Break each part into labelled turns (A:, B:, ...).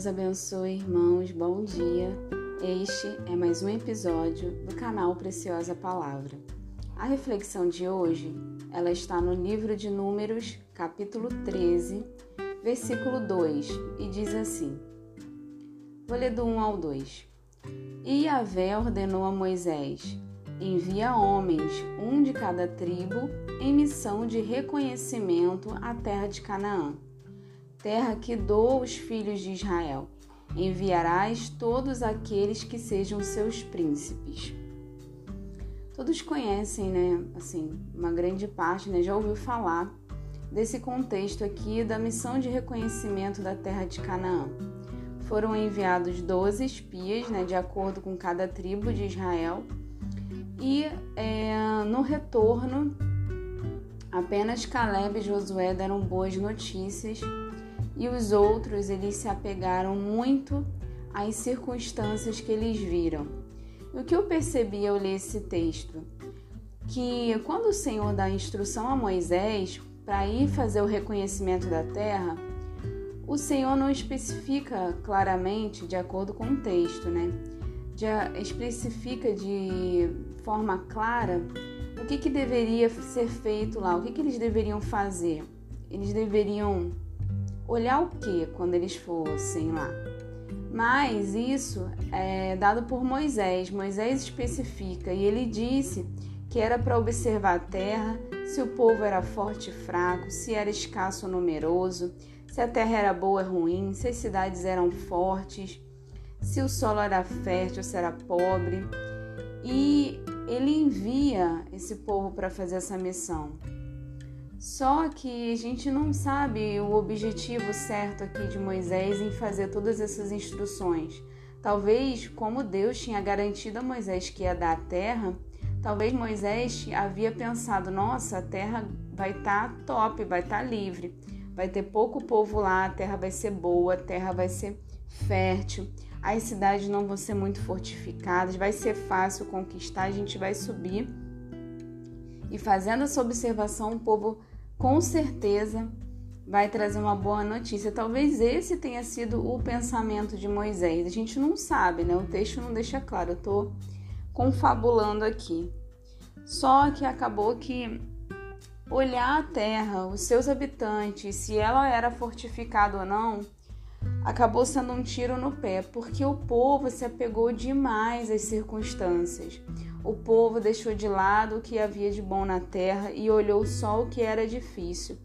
A: Deus abençoe, irmãos. Bom dia. Este é mais um episódio do canal Preciosa Palavra. A reflexão de hoje, ela está no livro de Números, capítulo 13, versículo 2, e diz assim: Vou ler do 1 ao 2. E Yahvé ordenou a Moisés: Envia homens, um de cada tribo, em missão de reconhecimento à terra de Canaã terra que dou aos filhos de Israel. Enviarás todos aqueles que sejam seus príncipes. Todos conhecem, né? Assim, uma grande parte, né? Já ouviu falar desse contexto aqui da missão de reconhecimento da terra de Canaã. Foram enviados 12 espias, né? De acordo com cada tribo de Israel. E é, no retorno, apenas Caleb e Josué deram boas notícias e os outros eles se apegaram muito às circunstâncias que eles viram. E o que eu percebi ao ler esse texto? Que quando o Senhor dá instrução a Moisés para ir fazer o reconhecimento da terra, o Senhor não especifica claramente, de acordo com o texto, né? Já especifica de forma clara o que, que deveria ser feito lá, o que, que eles deveriam fazer. Eles deveriam olhar o que quando eles fossem lá? Mas isso é dado por Moisés. Moisés especifica e ele disse que era para observar a terra, se o povo era forte e fraco, se era escasso ou numeroso, se a terra era boa ou ruim, se as cidades eram fortes, se o solo era fértil ou se era pobre. E ele envia esse povo para fazer essa missão. Só que a gente não sabe o objetivo certo aqui de Moisés em fazer todas essas instruções. Talvez, como Deus tinha garantido a Moisés que ia dar a terra, talvez Moisés havia pensado: nossa, a terra vai estar tá top, vai estar tá livre, vai ter pouco povo lá, a terra vai ser boa, a terra vai ser fértil, as cidades não vão ser muito fortificadas, vai ser fácil conquistar, a gente vai subir. E fazendo essa observação, o povo com certeza vai trazer uma boa notícia. Talvez esse tenha sido o pensamento de Moisés. A gente não sabe, né? O texto não deixa claro. Eu tô confabulando aqui. Só que acabou que olhar a terra, os seus habitantes, se ela era fortificada ou não, acabou sendo um tiro no pé, porque o povo se apegou demais às circunstâncias. O povo deixou de lado o que havia de bom na terra e olhou só o que era difícil.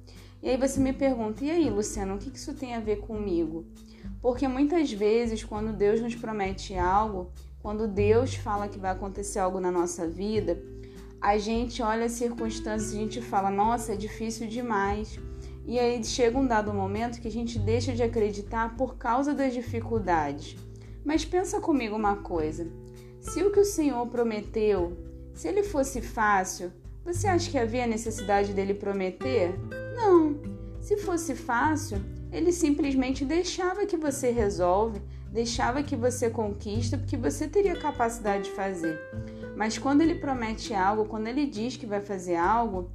A: E aí você me pergunta: e aí, Luciano, o que isso tem a ver comigo? Porque muitas vezes, quando Deus nos promete algo, quando Deus fala que vai acontecer algo na nossa vida, a gente olha as circunstâncias e a gente fala: nossa, é difícil demais. E aí chega um dado momento que a gente deixa de acreditar por causa das dificuldades. Mas pensa comigo uma coisa: se o que o Senhor prometeu, se ele fosse fácil, você acha que havia necessidade dele prometer? Não. Se fosse fácil, ele simplesmente deixava que você resolve, deixava que você conquista, porque você teria capacidade de fazer. Mas quando ele promete algo, quando ele diz que vai fazer algo,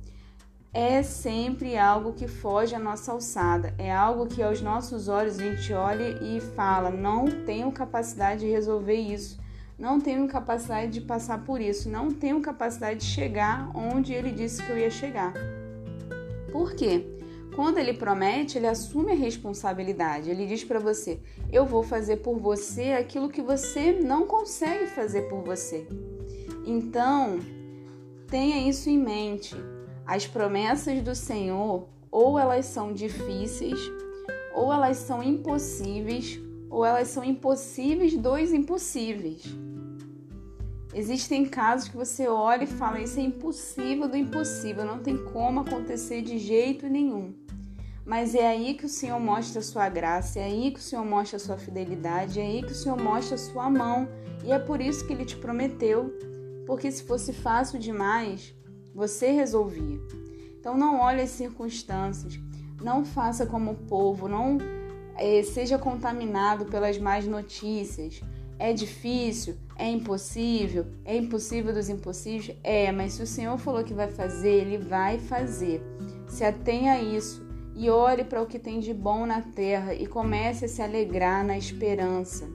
A: é sempre algo que foge à nossa alçada, é algo que aos nossos olhos a gente olha e fala: não tenho capacidade de resolver isso não tenho capacidade de passar por isso, não tenho capacidade de chegar onde ele disse que eu ia chegar. Por quê? Quando ele promete, ele assume a responsabilidade. Ele diz para você: Eu vou fazer por você aquilo que você não consegue fazer por você. Então, tenha isso em mente. As promessas do Senhor, ou elas são difíceis, ou elas são impossíveis, ou elas são impossíveis dos impossíveis. Existem casos que você olha e fala: Isso é impossível do impossível, não tem como acontecer de jeito nenhum. Mas é aí que o Senhor mostra a sua graça, é aí que o Senhor mostra a sua fidelidade, é aí que o Senhor mostra a sua mão. E é por isso que ele te prometeu. Porque se fosse fácil demais, você resolvia. Então não olhe as circunstâncias, não faça como o povo, não eh, seja contaminado pelas más notícias. É difícil? É impossível? É impossível dos impossíveis? É, mas se o Senhor falou que vai fazer, Ele vai fazer. Se atenha a isso e olhe para o que tem de bom na terra e comece a se alegrar na esperança.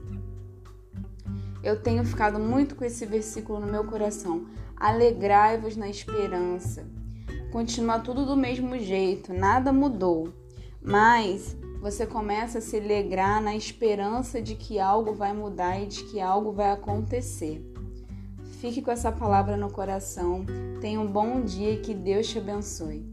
A: Eu tenho ficado muito com esse versículo no meu coração. Alegrai-vos na esperança. Continua tudo do mesmo jeito, nada mudou. Mas você começa a se alegrar na esperança de que algo vai mudar e de que algo vai acontecer. Fique com essa palavra no coração. Tenha um bom dia e que Deus te abençoe.